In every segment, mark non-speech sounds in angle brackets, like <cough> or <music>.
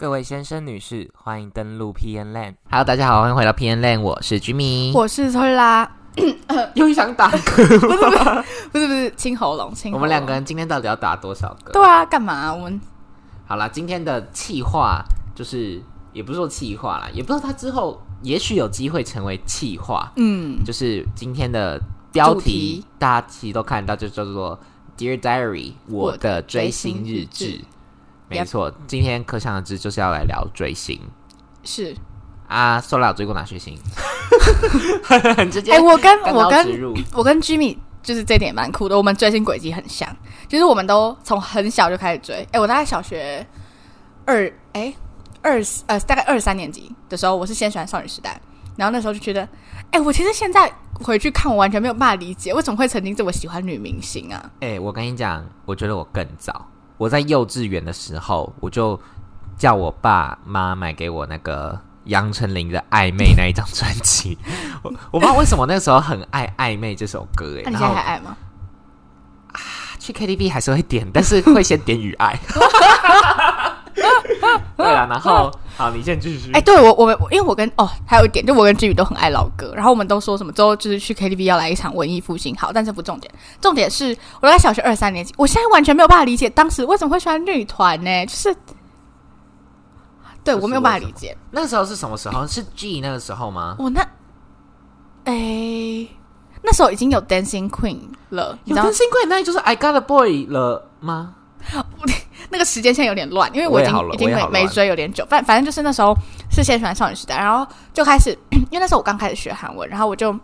各位先生、女士，欢迎登录 PN Land。Hello，大家好，欢迎回到 PN Land，我是 Jimmy。我是推拉，<laughs> 又想打 <laughs> 嗝，不是不是清喉咙，清。我们两个人今天到底要打多少个？对啊，干嘛、我们好啦，今天的气话就是，也不是说气话啦，也不知道它之后也许有机会成为气话。嗯，就是今天的标题主题，大家其实都看得到，就叫做 Dear Diary，我的追星日志。没错，今天可想而知就是要来聊追星是。啊。说了追过哪些星？<laughs> 很直接。哎、我跟我跟我跟 Jimmy 就是这点蛮酷的，我们追星轨迹很像，就是我们都从很小就开始追。哎、我大概小学二哎二呃大概二三年级的时候，我是先喜欢少女时代，然后那时候就觉得，哎、我其实现在回去看，我完全没有办法理解为什么会曾经这么喜欢女明星啊。哎、我跟你讲，我觉得我更早。我在幼稚园的时候，我就叫我爸妈买给我那个杨丞琳的《暧昧》那一张专辑。<laughs> 我我不知道为什么那个时候很爱《暧昧》这首歌、哎，那、你现在还爱吗？去 KTV 还是会点，但是会先点《雨爱》。<laughs> 对了，然后好，你先继续。哎、对我我们因为我跟哦还有一点，就我跟志宇都很爱老歌，然后我们都说什么之后就是去 KTV 要来一场文艺复兴，好，但这不重点，重点是我在小学二三年级，我现在完全没有办法理解当时为什么会喜欢女团呢？就是对我没有办法理解，那个时候是什么时候？是 G 那个时候吗？我那哎、那时候已经有 Dancing Queen 了，有 Dancing Queen 那就是 I Got a Boy 了吗？<laughs> 那个时间线有点乱，因为我已经已经没没追有点久，反反正就是那时候是先喜欢少女时代，然后就开始，因为那时候我刚开始学韩文，然后我就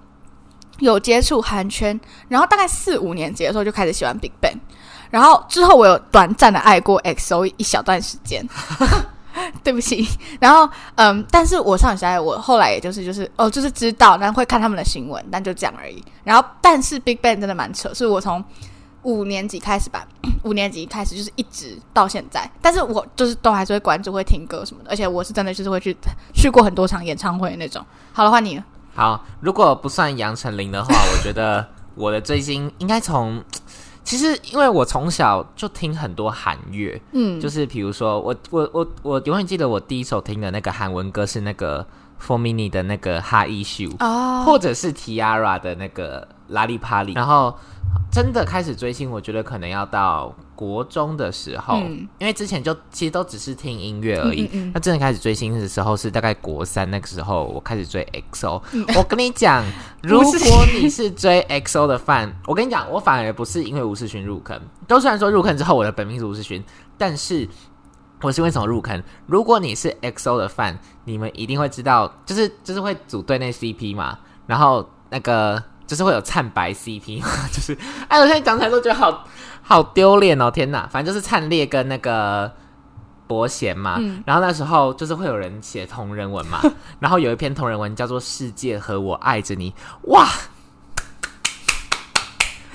有接触韩圈，然后大概四五年级的时候就开始喜欢 Big Bang，然后之后我有短暂的爱过 XO 一小段时间。<laughs> 对不起，然后嗯，但是我少女时代，我后来也就是就是哦，就是知道，然后会看他们的新闻，但就这样而已。然后，但是 Big Bang 真的蛮扯，是我从五年级开始吧，<clears throat> 五年级开始就是一直到现在，但是我就是都还是会关注、会听歌什么的，而且我是真的就是会去去过很多场演唱会那种。好了，换你了。好，如果不算杨丞琳的话，<laughs> 我觉得我的追星应该从，其实因为我从小就听很多韩乐，嗯，就是比如说我我我我永远记得我第一首听的那个韩文歌是那个 For Mini 的那个哈伊秀，哦，或者是 Tiara 的那个拉力帕里，然后真的开始追星，我觉得可能要到国中的时候，嗯因为之前就其实都只是听音乐而已。嗯嗯嗯那真的开始追星的时候是大概国三那个时候，我开始追 XO。<laughs> 我跟你讲，如果你是追 <laughs> XO 的饭，我跟你讲，我反而不是因为吴世勋入坑，都虽然说入坑之后我的本名是吴世勋，但是。我是为什么入坑？如果你是 XO 的饭，你们一定会知道，就是就是会组队内 CP 嘛，然后那个就是会有灿白 CP 嘛，<laughs> 就是哎，我现在讲起来都觉得好好丢脸哦！天哪，反正就是灿烈跟那个伯贤嘛，嗯然后那时候就是会有人写同人文嘛，<laughs> 然后有一篇同人文叫做《世界和我爱着你》，哇！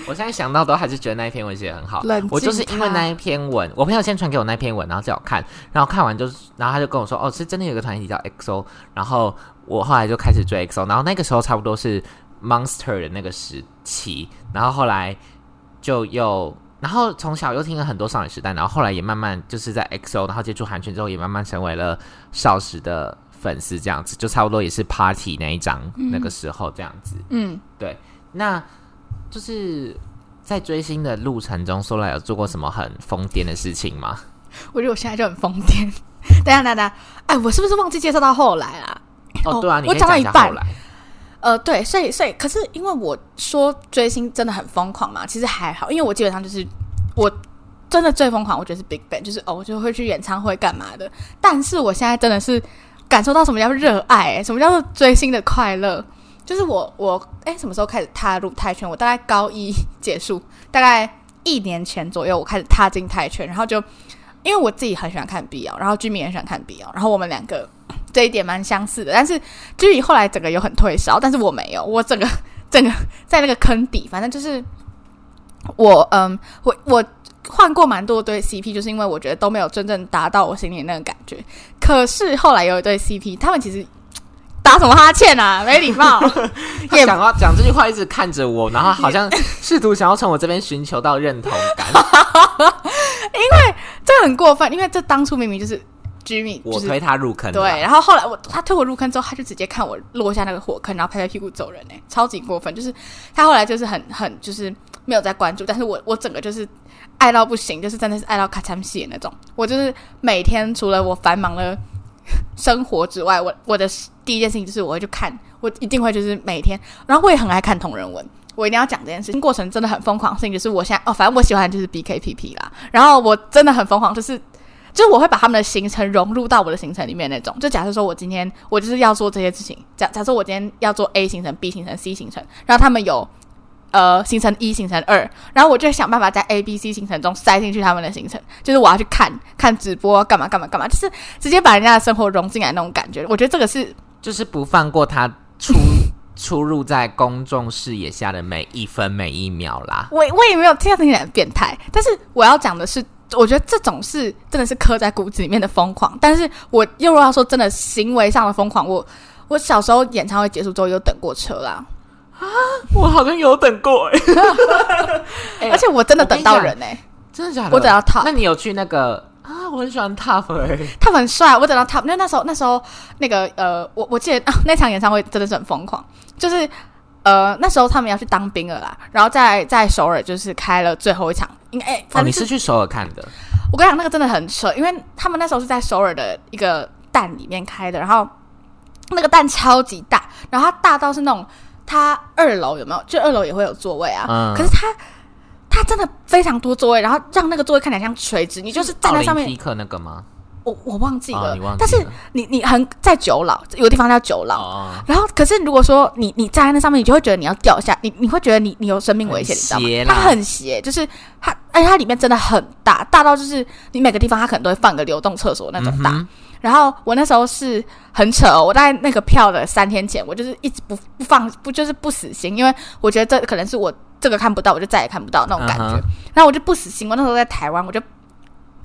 我现在想到都还是觉得那一篇文写的很好冷，我就是因为那一篇文，我朋友先传给我那篇文，然后叫我看，然后看完就是，然后他就跟我说，哦，是真的有个团体叫 XO，然后我后来就开始追 XO，然后那个时候差不多是 Monster 的那个时期，然后后来就又，然后从小又听了很多少女时代，然后后来也慢慢就是在 XO，然后接触韩圈之后，也慢慢成为了少时的粉丝，这样子，就差不多也是 Party 那一张、那个时候这样子，嗯，对那就是在追星的路程中，说来有做过什么很疯癫的事情吗？我觉得我现在就很疯癫。等一下等下等，哎，我是不是忘记介绍到后来啊？哦，哦对啊，你我讲到一半。呃，对，所以所以，可是因为我说追星真的很疯狂嘛，其实还好，因为我基本上就是我真的最疯狂，我觉得是 Big Bang，就是哦，我就会去演唱会干嘛的。但是我现在真的是感受到什么叫热爱、欸什么叫做追星的快乐。就是我我哎，什么时候开始踏入泰圈？我大概高一结束，大概一年前左右，我开始踏进泰圈，然后就因为我自己很喜欢看 BL，然后居民也很喜欢看 BL，然后我们两个这一点蛮相似的，但是居民后来整个有很退烧，但是我没有，我整个 <laughs> 整个在那个坑底，反正就是我嗯，我我换过蛮多对 CP，就是因为我觉得都没有真正达到我心里那个感觉。可是后来有一对 CP，他们其实打什么哈欠啊，<laughs> 没礼貌，讲话讲这句话一直看着我，然后好像试图想要从我这边寻求到认同感。<laughs> 因为这很过分，因为这当初明明就是 Jimmy 我就是推他入坑的对，然后后来我他推我入坑之后，他就直接看我落下那个火坑，然后拍拍屁股走人哎、超级过分。就是他后来就是很很就是没有在关注，但是我我整个就是爱到不行，就是真的是爱到咔嚓戏那种。我就是每天除了我繁忙的生活之外，我我的第一件事情就是我会去看，我一定会就是每天，然后我也很爱看同人文。我一定要讲这件事情，过程真的很疯狂的事情，就是我现在哦，反正我喜欢就是 BKPP 啦。然后我真的很疯狂，就是就是我会把他们的行程融入到我的行程里面那种。就假设说我今天我就是要做这些事情，假假设我今天要做 A 行程、B 行程、C 行程，然后他们有呃行程一、行程二，然后我就想办法在 A、B、C 行程中塞进去他们的行程，就是我要去看看直播，干嘛干嘛干嘛，就是直接把人家的生活融进来那种感觉。我觉得这个是就是不放过他出出入在公众视野下的每一分每一秒啦。<laughs> 我我也没有听到听起来很变态，但是我要讲的是，我觉得这种是真的是刻在骨子里面的疯狂。但是我又要说真的行为上的疯狂，我我小时候演唱会结束之后有等过车啦，我好像有等过哎、<laughs> 而且我真的等到人哎、真的假的？我等到 top 那你有去那个啊？我很喜欢 Top 哎、他们很帅，我等到他，因为那时候那时候那个呃，我我记得、啊、那场演唱会真的是很疯狂，就是呃那时候他们要去当兵了啦，然后在在首尔就是开了最后一场，应该、哎哦，你是去首尔看的？我跟你讲，那个真的很扯，因为他们那时候是在首尔的一个蛋里面开的，然后那个蛋超级大，然后它大到是那种它二楼有没有？就二楼也会有座位啊，嗯可是它它真的非常多座位，然后让那个座位看起来像垂直，你就是站在上面奥林匹，克那个吗？我我忘记了，哦你忘记但是你你很在九老有个地方叫九老。哦，然后，可是如果说你你站在那上面，你就会觉得你要掉下，你你会觉得你你有生命危险，你知道吗很斜？啦它很斜，就是它，而且它里面真的很大，大到就是你每个地方它可能都会放个流动厕所那种大。嗯哼然后我那时候是很扯、哦，我在那个票的三天前，我就是一直不不放不就是不死心，因为我觉得这可能是我这个看不到，我就再也看不到那种感觉。然后我就不死心，我那时候在台湾，我就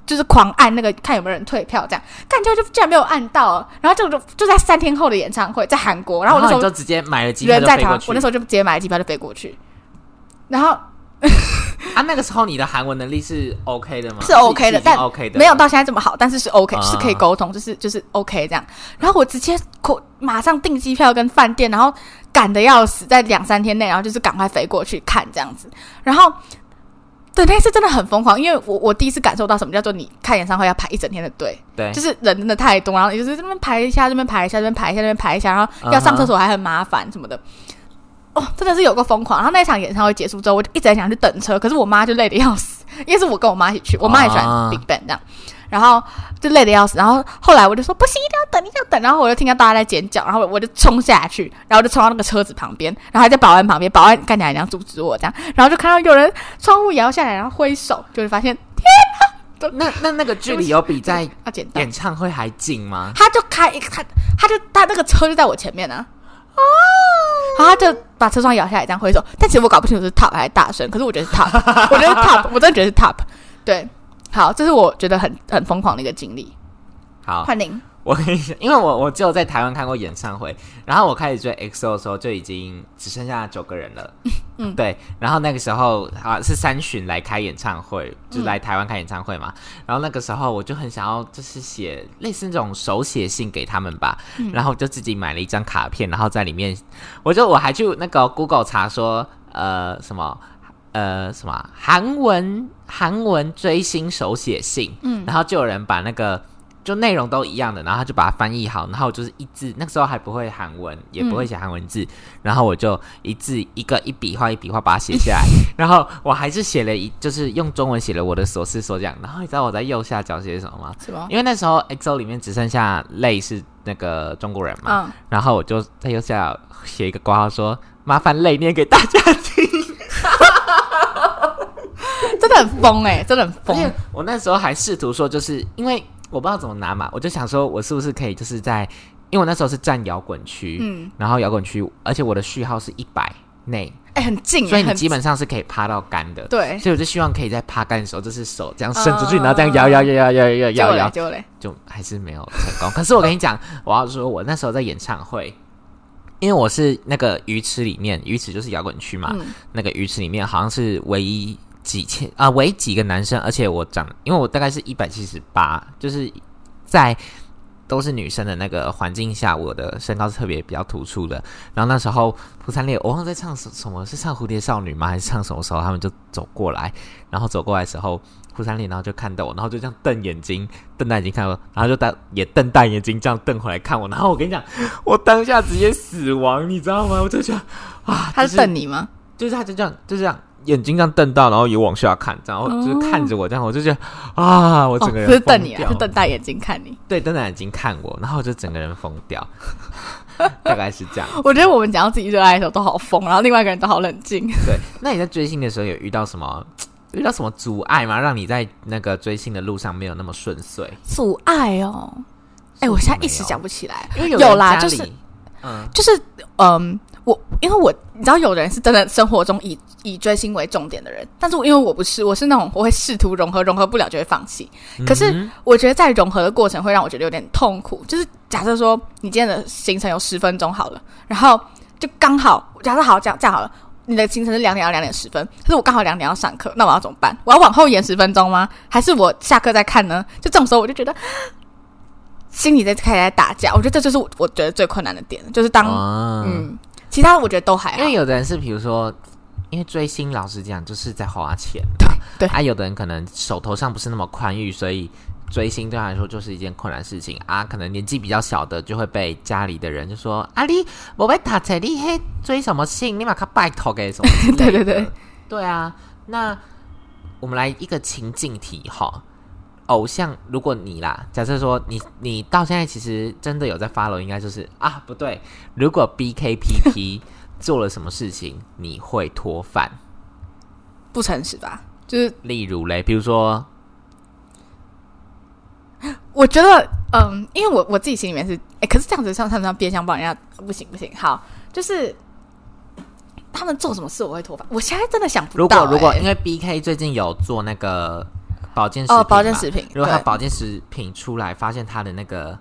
就是狂按那个看有没有人退票，这样，干结果就竟然没有按到，然后就就就在三天后的演唱会，在韩国，然后我那时候就直接买了机票人在台。我那时候就直接买了机票就飞过去，然后 <laughs> 啊，那个时候你的韩文能力是 OK 的吗？是 OK 的，但 OK 的，没有到现在这么好，但是是 OK，、啊是可以沟通，就是就是 OK 这样。然后我直接口马上订机票跟饭店，然后赶的要死，在两三天内，然后就是赶快飞过去看这样子。然后对那次真的很疯狂，因为我我第一次感受到什么叫做你看演唱会要排一整天的队，对，就是人真的太多，然后你就是这边排一下，这边排一下，这边排一下，这边排一下，然后要上厕所还很麻烦什么的。哦，真的是有个疯狂。然后那场演唱会结束之后，我就一直在想去等车，可是我妈就累得要死，<laughs> 因为是我跟我妈一起去，我妈也喜欢啊 Big Bang 这样，然后就累得要死。然后后来我就说不行，一定要等，一定要等。然后我就听到大家在尖叫，然后我就冲下去，然后就冲到那个车子旁边，然后还在保安旁边，保安干起来想阻止我这样，然后就看到有人窗户摇下来，然后挥手，就会发现天那那那个距离有比在。演唱会还近吗？他就开一他他就他那个车就在我前面呢、啊，然后他就把车窗摇下来这样挥手，但其实我搞不清楚是 top 还是大声，可是我觉得是 top，我觉得是 top，我真的觉得是 top，对，好，这是我觉得很很疯狂的一个经历。好，换您，我跟你讲，因为我我只有在台湾看过演唱会，然后我开始追 XO 的时候就已经只剩下九个人了。<laughs> 嗯对，然后那个时候啊是三巡来开演唱会，就来台湾开演唱会嘛。然后那个时候我就很想要，就是写类似那种手写信给他们吧。然后我就自己买了一张卡片，然后在里面，我就我还去那个 Google 查说，呃，什么。呃，什么啊韩文韩文追星手写信，嗯，然后就有人把那个就内容都一样的，然后他就把它翻译好，然后就是一字，那个时候还不会韩文，也不会写韩文字，然后我就一字一个一笔画一笔画把它写下来，<laughs> 然后我还是写了一，就是用中文写了我的所思所想，然后你知道我在右下角写什么吗？什么？因为那时候 XO 里面只剩下泪是那个中国人嘛，嗯，然后我就在右下角写一个括号说麻烦泪念给大家听。<laughs> 真的很疯哎、真的很疯。我那时候还试图说，就是因为我不知道怎么拿嘛，我就想说我是不是可以就是在，因为我那时候是站摇滚区，嗯，然后摇滚区，而且我的序号是一百内，哎、很近、所以你基本上是可以趴到干的。对。所以我就希望可以在趴干的时候，就是手这样伸出去，嗯然后这样摇摇摇摇摇摇摇摇，就还是没有成功。可是我跟你讲，我要说，我那时候在演唱会，因为我是那个鱼池里面，鱼池就是摇滚区嘛，嗯。那个鱼池里面好像是唯一几千啊，为几个男生，而且我长，因为我大概是一百七十八，就是在都是女生的那个环境下，我的身高是特别比较突出的。然后那时候蒲三烈，我忘了在唱什什么，是唱《蝴蝶少女》吗？还是唱什么时候？他们就走过来，然后走过来的时候，蒲三烈然后就看到我，然后就这样瞪眼睛，瞪大眼睛看我，然后就大也瞪大眼睛这样瞪回来看我。然后我跟你讲，我当下直接死亡，你知道吗？我就觉得啊，他是瞪你吗？就是他就这样，就这样，眼睛这样瞪到，然后也往下看，然后就是看着我这样，我就觉得啊，我哦，整个人不是瞪你啊，疯掉是瞪大眼睛看你。对，瞪大眼睛看我，然后我就整个人疯掉，<laughs> 大概是这样。<laughs> 我觉得我们讲到自己热爱的时候都好疯，然后另外一个人都好冷静。对，那你在追星的时候有遇到什么？<tsk> 遇到什么阻碍吗？让你在那个追星的路上没有那么顺遂？阻碍哦，哎、我现在一时想不起来。因为有啦就是嗯，就是嗯，我因为我你知道，有的人是真的生活中以以追星为重点的人，但是我因为我不是，我是那种我会试图融合，融合不了就会放弃。可是嗯我觉得在融合的过程会让我觉得有点痛苦。就是假设说你今天的行程有十分钟好了，然后就刚好假设好这样这样好了。你的行程是两点到两点十分，可是我刚好两点要上课，那我要怎么办？我要往后延十分钟吗？还是我下课再看呢？就这种时候，我就觉得心里在开始在打架。我觉得这就是我我觉得最困难的点，就是当、啊嗯，其他我觉得都还好因为。有的人是比如说，因为追星，老实讲就是在花钱，对对啊，有的人可能手头上不是那么宽裕，所以追星对他来说就是一件困难事情啊。可能年纪比较小的就会被家里的人就说：“啊，你我被打车，你嘿追什么星？你把他拜托给什么之类的？” <laughs> 对对对，对啊。那我们来一个情境题哈。偶像，如果你啦，假设说你你到现在其实真的有在 follow，应该就是啊不对，如果 BKPP <laughs> 做了什么事情，你会脱饭？不诚实吧？就是例如嘞，比如说 <gasps> 我觉得，嗯，因为我我自己心里面是，哎、可是这样子像他们像变相帮人家，不行不行，好，就是他们做什么事我会脱饭，我现在真的想不如到、如果如果因为 BK 最近有做那个保健食品哦，保健食品，如果他保健食品出来，发现他的那个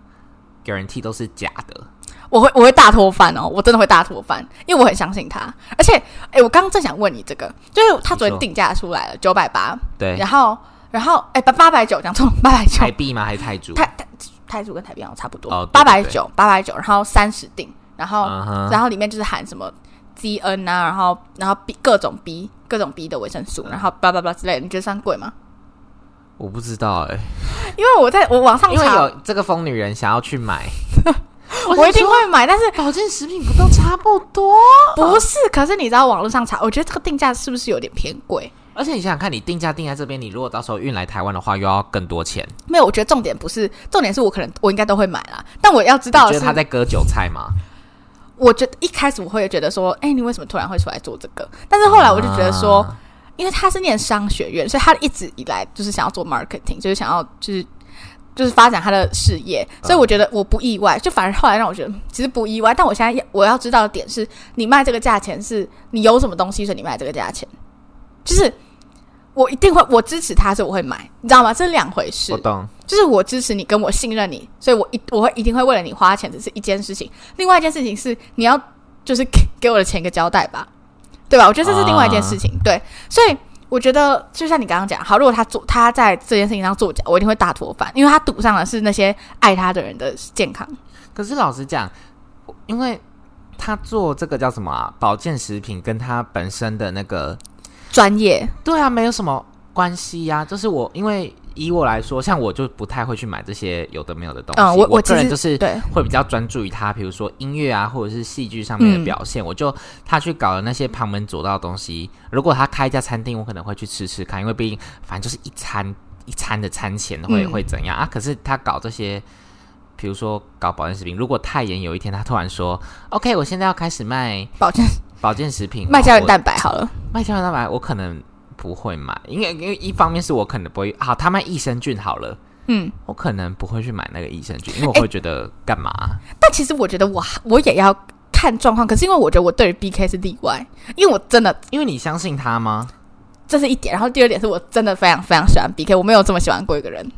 guarantee 都是假的，我会我会大脱饭哦，我真的会大脱饭，因为我很相信他，而且，哎、我刚刚正想问你这个，就是他昨天定价出来了九百八，对，然后然后哎八八百九讲错，八百九。<laughs> 台，币吗？还是泰铢？泰泰泰铢跟台币好像差不多。八百九八百九，然后三十定，然后、然后里面就是含什么？G N 啊，然后然后 B 各种 B 各种 B 的维生素，然后叭叭叭之类的，你觉得算贵吗？我不知道哎、因为我在我网上因为查，有这个疯女人想要去买，<laughs> 我一定会买，但是保健食品不都差不多？不是，可是你知道网络上查，我觉得这个定价是不是有点偏贵？而且你想想看，你定价定在这边，你如果到时候运来台湾的话，又要更多钱。没有，我觉得重点不是重点是我可能我应该都会买啦，但我要知道的是你觉得他在割韭菜吗？我觉得一开始我会觉得说，哎、你为什么突然会出来做这个？但是后来我就觉得说，啊因为他是念商学院，所以他一直以来就是想要做 marketing，就是想要就是就是发展他的事业，所以我觉得我不意外。就反而后来让我觉得嗯其实不意外，但我现在要我要知道的点是，你卖这个价钱是你有什么东西，所以你卖这个价钱，就是我一定会我支持他，所以我会买，你知道吗？这是两回事我。懂，就是我支持你，跟我信任你，所以我一我会一定会为了你花钱，只是一件事情。另外一件事情是你要就是给给我的钱一个交代吧，对吧？我觉得这是另外一件事情。对，所以我觉得就像你刚刚讲，好，如果他做他在这件事情上作假，我一定会大脱饭，因为他赌上的是那些爱他的人的健康。可是老实讲，因为他做这个叫什么啊？保健食品跟他本身的那个，专业，对啊，没有什么关系呀、就是我，因为以我来说，像我就不太会去买这些有的没有的东西。嗯，我我个人就是对，会比较专注于他，比如说音乐啊，或者是戏剧上面的嗯表现。我就他去搞的那些旁门左道的东西，如果他开一家餐厅，我可能会去吃吃看，因为毕竟反正就是一餐一餐的餐钱会、嗯会怎样啊？可是他搞这些。比如说搞保健食品，如果泰妍有一天他突然说：“OK，我现在要开始卖保健保健食品，卖胶原蛋白好了，卖胶原蛋白，我可能不会买，因为因为一方面是我可能不会，好，他卖益生菌好了，嗯，我可能不会去买那个益生菌，因为我会觉得干嘛？但其实我觉得我我也要看状况，可是因为我觉得我对于 BK 是例外，因为我真的因为你相信他吗？这是一点，然后第二点是我真的非常非常喜欢 BK，我没有这么喜欢过一个人。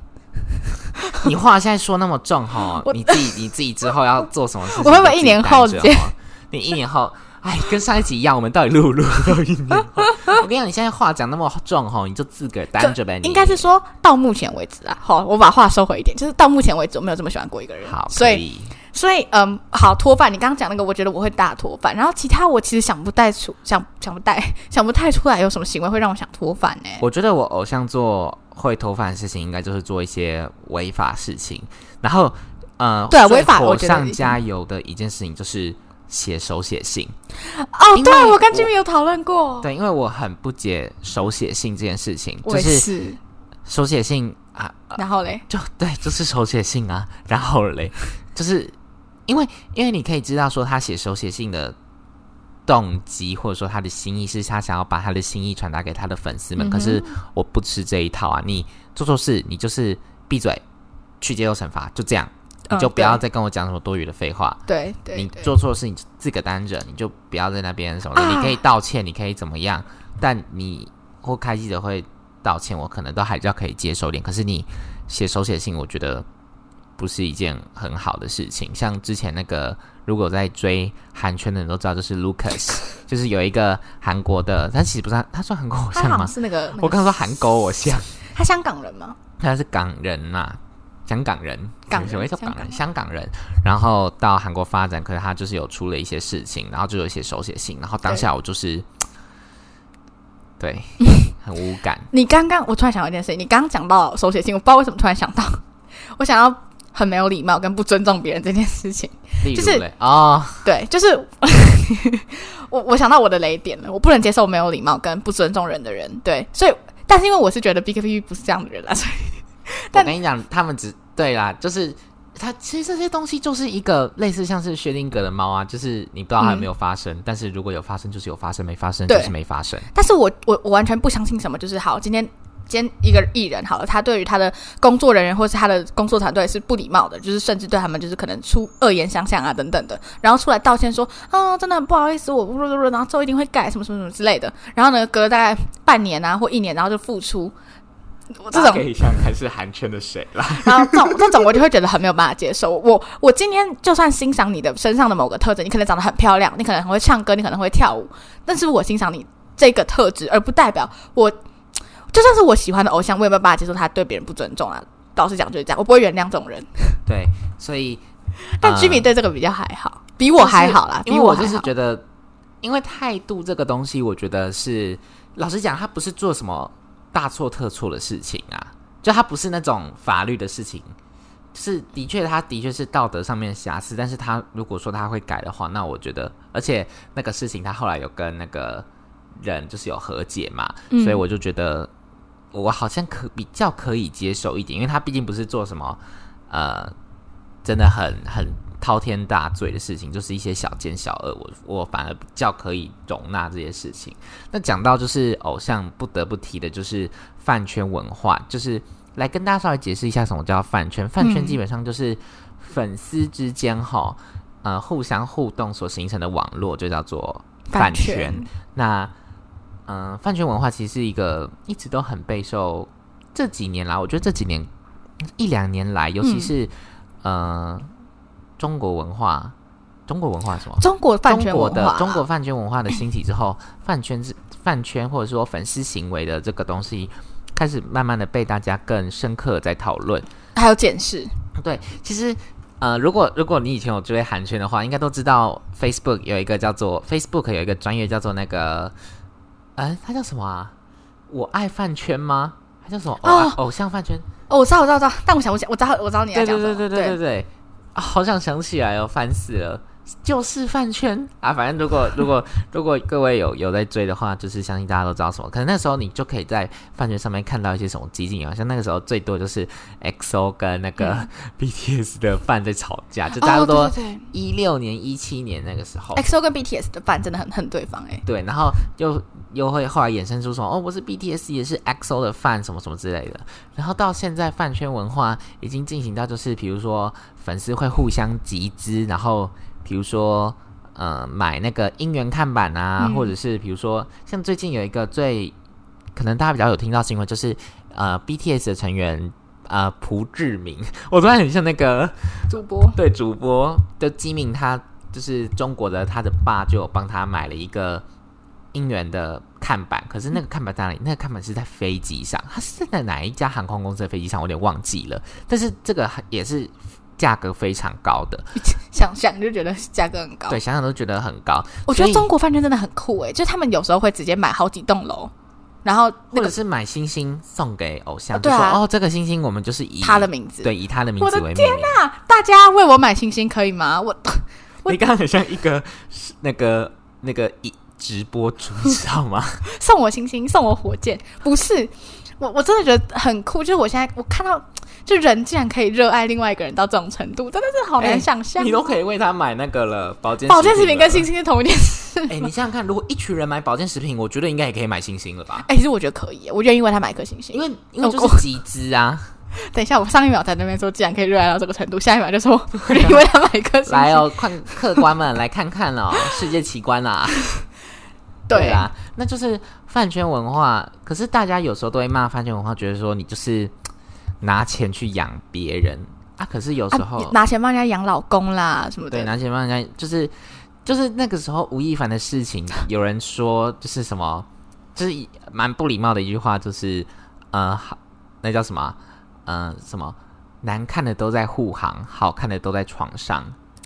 你话现在说那么重哈，<laughs> 你自己你自己之后要做什么事情？<laughs> 我会不会一年后你一年后哎，跟上一集一样，我们到底录不录到一年？<laughs> 我跟你讲，你现在话讲那么重哈，你就自个儿担着呗。你应该是说到目前为止啊，好，我把话收回一点，就是到目前为止我没有这么喜欢过一个人，好，所以以所以嗯，好脱饭，你刚刚讲那个，我觉得我会大脱饭，然后其他我其实想不带出，想想不带，<laughs> 想不太出来有什么行为会让我想脱饭呢、我觉得我偶像做会脱饭的事情，应该就是做一些违法事情。然后，呃，对啊违法火上加油的一件事情就是写手写信。哦，对我跟我 Jimmy 有讨论过，对，因为我很不解手写信这件事情，就是是。手写信啊，然后嘞，就对，<laughs> 就是手写信啊。然后嘞，就是因为因为你可以知道说他写手写信的动机，或者说他的心意是他想要把他的心意传达给他的粉丝们。嗯可是我不吃这一套啊！你做错事，你就是闭嘴，去接受惩罚，就这样，你嗯就不要再跟我讲什么多余的废话。对对你做错事，你自个担着，你就不要在那边什么的。啊你可以道歉，你可以怎么样，但你或开记者会道歉，我可能都还是要可以接受点。可是你写手写信，我觉得不是一件很好的事情。像之前那个，如果在追韩圈的人都知道，就是 Lucas，<laughs> 就是有一个韩国的，他其实不是他算韩国偶像吗？是那个，那个我刚刚说韩国偶像，他香港人吗？他是港人呐、香港人，港人所谓叫港人，香香港人，然后到韩国发展，可是他就是有出了一些事情，然后就有一些手写信，然后当下我就是，<tsk> 对，<laughs> 很无感。你刚刚我突然想到一件事情，你刚刚讲到手写信，我不知道为什么突然想到，<laughs> 我想要很没有礼貌跟不尊重别人这件事情。就是啊，哦，对，就是 <laughs> 我我想到我的雷点了，我不能接受没有礼貌跟不尊重人的人。对，所以但是因为我是觉得 B K P 不是这样的人啦，所以 <laughs> 我但跟你讲，他们只对啦，就是。他其实这些东西就是一个类似像是薛定谔的猫啊，就是你不知道它有没有发生，但是如果有发生就是有发生，没发生就是没发生。但是我我我完全不相信什么，就是好，今天今天一个艺人好了，他对于他的工作人员或是他的工作团队是不礼貌的，就是甚至对他们就是可能出恶言相向啊等等的，然后出来道歉说，啊，真的很不好意思，我然后之后一定会改什么什么什么之类的，然后呢，隔了大概半年啊或一年，然后就复出。我这种可以想还是韩圈的谁啦？然后这种这种我就会觉得很没有办法接受。我我今天就算欣赏你的身上的某个特质，你可能长得很漂亮，你可能很会唱歌，你可能会跳舞，但是我欣赏你这个特质，而不代表我就算是我喜欢的偶像，我也没有办法接受他对别人不尊重啊。老实讲就是这样，我不会原谅这种人。对，所以但呃 Jimmy 对这个比较还好，比我还好啦，因为我就是。觉得，因为态度这个东西，我觉得是老实讲，他不是做什么大错特错的事情啊，就他不是那种法律的事情。是的确，他的确是道德上面的瑕疵，但是他如果说他会改的话，那我觉得，而且那个事情他后来有跟那个人就是有和解嘛，嗯所以我就觉得我好像可比较可以接受一点，因为他毕竟不是做什么呃真的很很滔天大罪的事情，就是一些小奸小恶，我我反而比较可以容纳这些事情。那讲到就是偶像，不得不提的就是饭圈文化，就是来跟大家稍微解释一下什么叫饭圈。饭圈嗯基本上就是粉丝之间哈，呃，互相互动所形成的网络，就叫做饭圈。圈那嗯、呃饭圈文化其实是一个一直都很备受这几年来，我觉得这几年一两年来，尤其是、呃中国文化，中国文化是什么？中国饭圈中国文化，的中国饭圈文化的兴起之后，饭圈是饭圈或者说粉丝行为的这个东西，开始慢慢的被大家更深刻在讨论。还有检视，对，其实呃，如果如果你以前有追韩圈的话，应该都知道 Facebook 有一个叫做 Facebook 有一个专业叫做那个，呃，它叫什么啊？我爱饭圈吗？它叫什么？偶、哦偶像饭圈？哦，我知道，我知道，我知道，但我想我想，我知道，我知道你要对对对对对对对，好想想起来哦，烦死了。就是饭圈啊，反正如果 <laughs> 如果如果各位有有在追的话，就是相信大家都知道什么。可能那时候你就可以在饭圈上面看到一些什么激进啊，像那个时候最多就是 XO 跟那个 <laughs> BTS 的饭在吵架，就差不多一六年、一七年那个时候。XO 跟 BTS 的饭真的很恨对方哎、对，然后又又会后来衍生出什么哦，我是 BTS 也是 XO 的饭什么什么之类的，然后到现在饭圈文化已经进行到就是比如说粉丝会互相集资，然后比如说呃买那个音源看板啊，嗯或者是比如说像最近有一个最可能大家比较有听到新闻，就是呃 BTS 的成员。呃，朴志明，<laughs> 我突然很像那个主播对主播的机敏，他就是中国的他的爸就有帮他买了一个姻缘的看板，可是那个看板在哪里？那个看板是在飞机上，他是在哪一家航空公司的飞机上？我有点忘记了。但是这个也是价格非常高的，<laughs> 想想就觉得价格很高。对，想想都觉得很高。我觉得中国饭店真的很酷诶，就他们有时候会直接买好几栋楼，然后那个或者是买星星送给偶像，哦对啊就说哦，这个星星我们就是以他的名字。对以他的名字我的字为命名。啊，大家为我买星星可以吗？我 <laughs> 我你刚刚很像一个那个那个一直播主，<laughs> 你知道吗？送我星星，送我火箭，不是我，我真的觉得很酷。就是我现在我看到，就人竟然可以热爱另外一个人到这种程度，真的是好难哎想象。你都可以为他买那个了，保健保健食品跟星星。是同一件事。哎、你想想看，如果一群人买保健食品，我觉得应该也可以买星星了吧？哎、其实我觉得可以，我愿意为他买一颗星星。因为因为就是集资啊，等一下，我上一秒在那边说，既然可以热爱到这个程度，下一秒就说 <laughs> 我愿意为他买一颗星星。来哦，看客官们来看看哦，世界奇观啊！<laughs> 对啊，那就是饭圈文化。可是大家有时候都会骂饭圈文化，觉得说你就是拿钱去养别人啊。可是有时候、啊、拿钱帮人家养老公啦什么的。对拿钱帮人家，就是就是那个时候吴亦凡的事情，<laughs> 有人说就是什么，就是蛮不礼貌的一句话，就是呃，好，那叫什么？呃，什么难看的都在护航，好看的都在床上，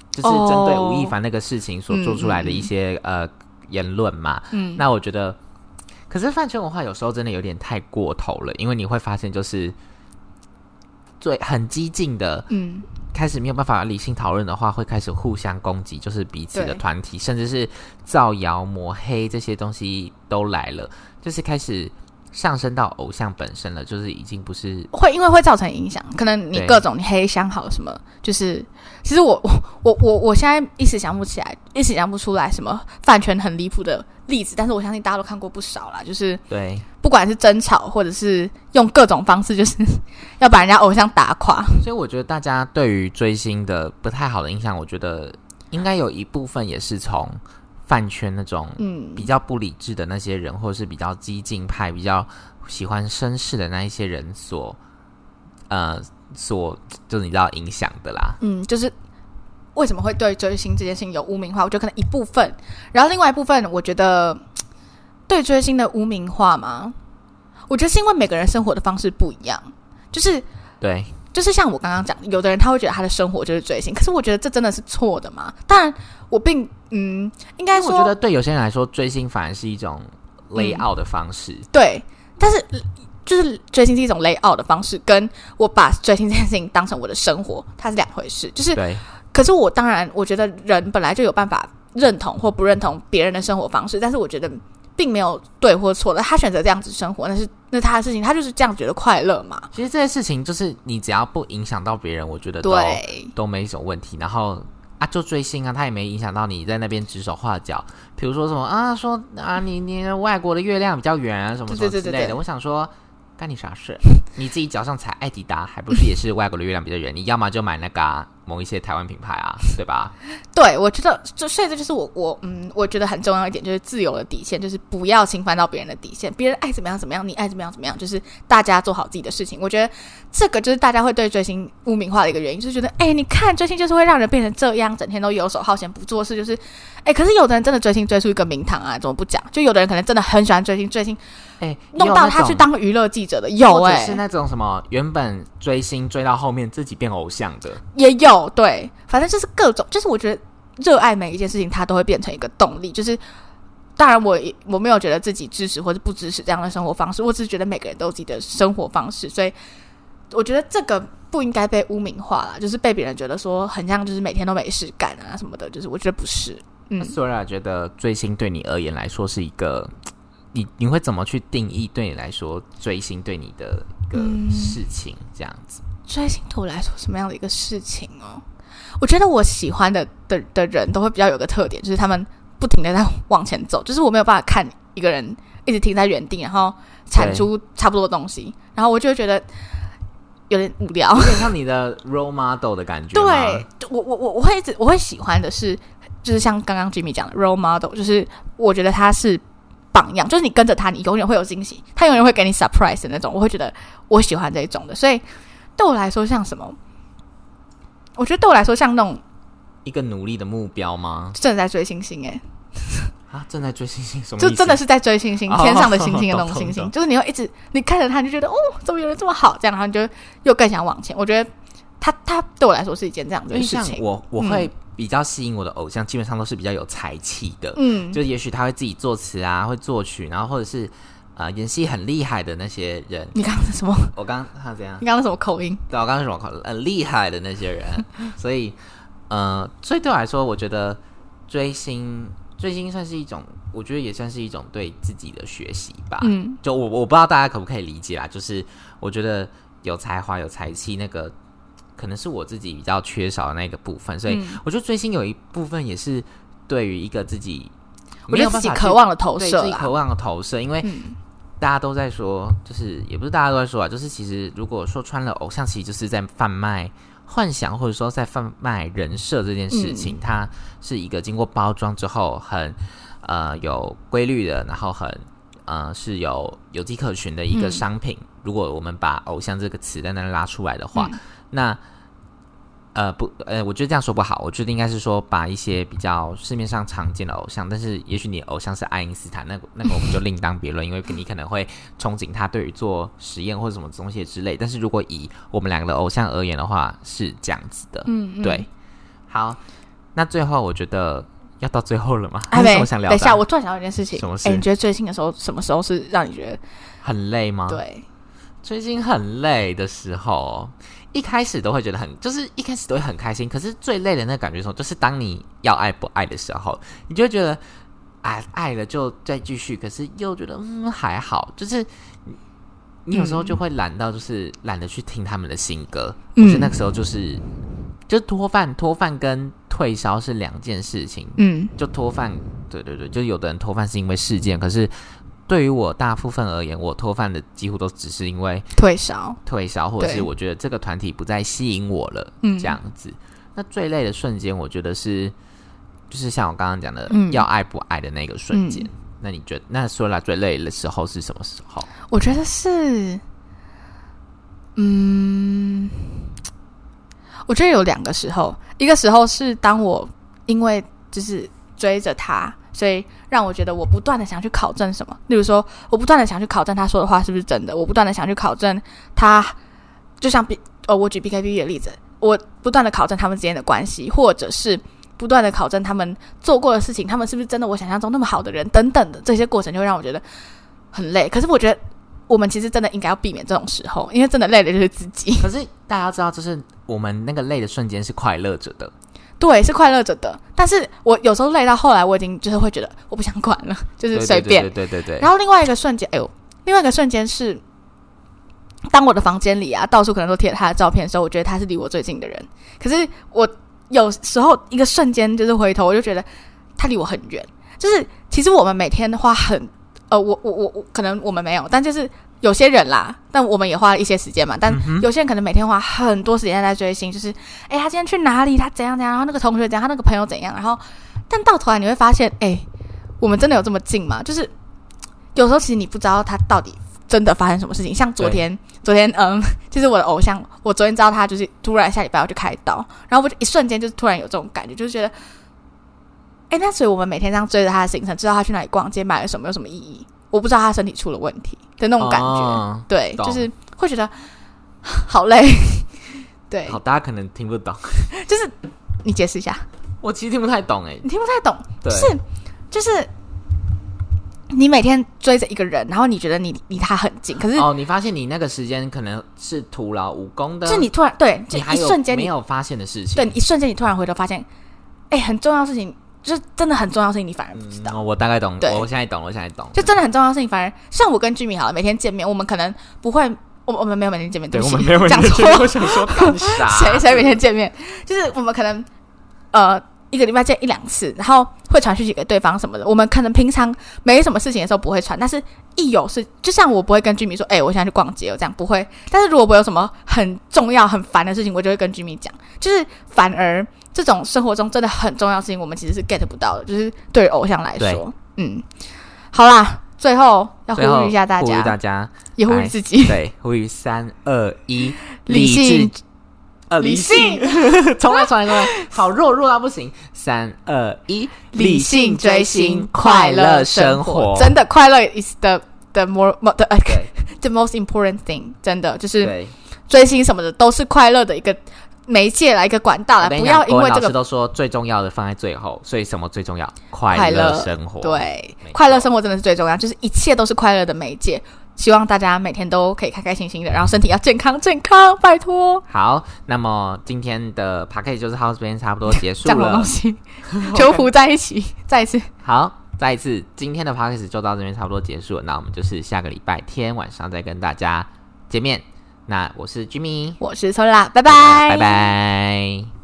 就是针对吴亦凡那个事情所做出来的一些、呃言论嘛。嗯，那我觉得，可是饭圈文化有时候真的有点太过头了，因为你会发现就是最很激进的，嗯，开始没有办法理性讨论的话，会开始互相攻击，就是彼此的团体，甚至是造谣抹黑这些东西都来了，就是开始上升到偶像本身了，就是已经不是会因为会造成影响，可能你各种你黑箱好什么，就是其实我我我我我现在一时想不起来，一时想不出来什么饭圈很离谱的例子，但是我相信大家都看过不少啦，就是对，不管是争吵或者是用各种方式，就是 <laughs> 要把人家偶像打垮。所以我觉得大家对于追星的不太好的印象，我觉得应该有一部分也是从饭圈那种嗯比较不理智的那些人，或者是比较激进派、比较喜欢绅士的那一些人所，呃，所就是你知道影响的啦。嗯，就是为什么会对追星这件事情有污名化？我觉得可能一部分，然后另外一部分，我觉得对追星的污名化嘛，我觉得是因为每个人生活的方式不一样，就是对，就是像我刚刚讲，有的人他会觉得他的生活就是追星，可是我觉得这真的是错的嘛。当然，我并嗯，应该说我觉得对有些人来说，追星反而是一种 lay out 的方式。对，但是呃就是追星是一种 lay out 的方式，跟我把追星这件事情当成我的生活，它是两回事。就是，对，可是我当然，我觉得人本来就有办法认同或不认同别人的生活方式，但是我觉得并没有对或错的。他选择这样子生活，那是那他的事情，他就是这样觉得快乐嘛。其实这些事情就是你只要不影响到别人，我觉得都对，都没什么问题。然后啊，就追星啊，他也没影响到你在那边指手画脚。比如说什么啊，说啊，你你外国的月亮比较圆啊，什么什么对对对对之类的。我想说，干你啥事？<laughs> 你自己脚上踩艾迪达，还不是也是外国的月亮比较圆？你要么就买那个、啊、某一些台湾品牌啊，<laughs> 对吧？对，我觉得就所以这就是我我嗯，我觉得很重要一点，就是自由的底线，就是不要侵犯到别人的底线。别人爱怎么样怎么样，你爱怎么样怎么样，就是大家做好自己的事情。我觉得这个就是大家会对追星污名化的一个原因，就是觉得哎，你看追星就是会让人变成这样，整天都游手好闲不做事，就是哎。可是有的人真的追星追出一个名堂啊，怎么不讲？就有的人可能真的很喜欢追星，追星哎、弄到他去当娱乐记者的，有哎、是那种什么原本追星追到后面自己变偶像的，也有对，反正就是各种，就是我觉得热爱每一件事情，它都会变成一个动力。就是当然我也我没有觉得自己支持或者不支持这样的生活方式，我只是觉得每个人都有自己的生活方式，所以我觉得这个不应该被污名化啦，就是被别人觉得说很像就是每天都没事干啊什么的，就是我觉得不是。嗯，索尔觉得追星对你而言来说是一个，你你会怎么去定义对你来说追星对你的一个嗯事情？这样子，追星对我来说什么样的一个事情哦？我觉得我喜欢的的的人都会比较有个特点，就是他们不停的在往前走，就是我没有办法看一个人一直停在原地，然后产出差不多的东西，然后我就会觉得有点无聊。有点像你的 role model 的感觉。对，我我我我会一直我会喜欢的是，就是像刚刚 Jimmy 讲的 role model，就是我觉得他是榜样，就是你跟着他，你永远会有惊喜，他永远会给你 surprise 的那种。我会觉得我喜欢这一种的，所以对我来说像什么？我觉得对我来说像那种一个努力的目标吗？正在追星星哎、啊，正在追星星，什么？就真的是在追星星，哦天上的星星的那种星星，懂就是你会一直你看着他，你就觉得哦，怎么有人这么好？这样，然后你就又更想往前。我觉得他他对我来说是一件这样的事情。我，我会比较吸引我的偶像，基本上都是比较有才气的，嗯，就也许他会自己作词啊，会作曲，然后或者是呃演戏很厉害的那些人。你刚刚是什么？我刚他怎样？你刚刚是什么口音？对，我刚刚是什么口？很厉害的那些人，所以呃，所以对我来说，我觉得追星追星算是一种，我觉得也算是一种对自己的学习吧。嗯，就我我不知道大家可不可以理解啦，就是我觉得有才华、有才气，那个可能是我自己比较缺少的那个部分，所以嗯我觉得追星有一部分也是对于一个自己，没有办法渴望的投射啦自己渴望的投射，因为嗯大家都在说，就是也不是大家都在说啊，就是其实如果说穿了偶像，其实就是在贩卖幻想，或者说在贩卖人设这件事情，它是一个经过包装之后很呃有规律的，然后很呃是有有迹可循的一个嗯。商品。如果我们把偶像这个词在那拉出来的话，嗯。那呃不呃，我觉得这样说不好，我觉得应该是说把一些比较市面上常见的偶像，但是也许你偶像是爱因斯坦，那那个我们就另当别论，因为你可能会憧憬他对于做实验或者什么东西之类。但是如果以我们两个的偶像而言的话，是这样子的，嗯，嗯对。好，那最后我觉得要到最后了吗？还没还有什么想聊啊？等一下，我突然想到一件事情。什么事哎，你觉得最近的时候，什么时候是让你觉得很累吗？，对？最近很累的时候，一开始都会觉得很，就是一开始都会很开心。可是最累的那个感觉是什么？就是当你要爱不爱的时候，你就会觉得，哎，爱了就再继续，可是又觉得嗯还好，就是你你有时候就会懒到，就是懒得去听他们的新歌。嗯我觉得那个时候就是，就是脱饭脱饭跟退烧是两件事情。嗯就脱饭，对对对，就有的人脱饭是因为事件，可是对于我大部分而言，我脱饭的几乎都只是因为退烧。退烧，或者是我觉得这个团体不再吸引我了，嗯这样子。那最累的瞬间，我觉得是，就是像我刚刚讲的，嗯要爱不爱的那个瞬间。嗯那你觉得，那说来最累的时候是什么时候？我觉得是，嗯，我觉得有两个时候，一个时候是当我因为就是追着他，所以让我觉得我不断的想去考证什么，例如说，我不断的想去考证他说的话是不是真的，我不断的想去考证他，就像 B 呃，我举 BKB 的例子，我不断的考证他们之间的关系，或者是。不断的考证他们做过的事情，他们是不是真的我想象中那么好的人，等等的这些过程，就会让我觉得很累。可是我觉得我们其实真的应该要避免这种时候，因为真的累的就是自己。可是大家要知道，就是我们那个累的瞬间是快乐着的，对，是快乐着的。但是我有时候累到后来，我已经就是会觉得我不想管了，就是随便。对对对对对。然后另外一个瞬间，哎呦，另外一个瞬间是，当我的房间里啊，到处可能都贴他的照片的时候，我觉得他是离我最近的人。可是我有时候一个瞬间就是回头，我就觉得他离我很远。就是其实我们每天花很呃，我我我我可能我们没有，但就是有些人啦，但我们也花了一些时间嘛。但有些人可能每天花很多时间在追星，就是哎，他今天去哪里？他怎样怎样？然后那个同学怎样？他那个朋友怎样？然后但到头来你会发现，哎，我们真的有这么近吗？就是有时候其实你不知道他到底真的发生什么事情。像昨天，昨天嗯，<laughs> 就是我的偶像，我昨天知道他就是突然下礼拜要去开刀，然后我就一瞬间就是突然有这种感觉，就是觉得，哎，那所以我们每天这样追着他的行程，知道他去哪里逛街，买了什么，有什么意义？我不知道他身体出了问题的那种感觉，哦对，就是会觉得 <laughs> 好累。<laughs> 对，好，大家可能听不懂，<laughs> 就是你解释一下，我其实听不太懂哎。你听不太懂，对，是就是你每天追着一个人，然后你觉得你离他很近，可是哦，你发现你那个时间可能是徒劳无功的，就你突然对，就一瞬间你没有发现的事情？对你一瞬间你突然回头发现，哎，很重要的事情，就是真的很重要的事情，你反而不知道。嗯，我大概懂，对我现在懂，我现在懂。就真的很重要的事情，反而像我跟居民好了，每天见面，我们可能不会，我我们没有每天见面，不起对我们没有我想说 <laughs> 干啥？谁谁每天见面，就是我们可能呃一个礼拜见一两次，然后会传讯息给对方什么的。我们可能平常没什么事情的时候不会传，但是一有事，就像我不会跟居民说，哎、我现在去逛街，我这样不会。但是如果我有什么很重要、很烦的事情，我就会跟居民讲。就是反而这种生活中真的很重要的事情，我们其实是 get 不到的，就是对于偶像来说，嗯，好啦。最后要呼吁一下大家，呼吁大家，也呼吁自己，对，呼吁三二一，<laughs> 理性。呃，理性，重来，<laughs> 重来，重来，好弱，弱到不行。三二一，理性追星，快乐生活，真的快乐 is the the more the <laughs> the most important thing，真的。就是追星什么的都是快乐的一个。媒介来一个管道来，不要因为这个。老师都说最重要的放在最后，所以什么最重要？快乐生活。对，快乐生活真的是最重要，就是一切都是快乐的媒介。希望大家每天都可以开开心心的，然后身体要健康健康，拜托。好，那么今天的 Pakage 就是到这边差不多结束了。讲东西，<laughs> 球服在一起，再一次。好，再一次，今天的 Pakage 就到这边差不多结束了。那我们就是下个礼拜天晚上再跟大家见面。那我是 Jimmy，我是 Sola，拜拜，拜拜。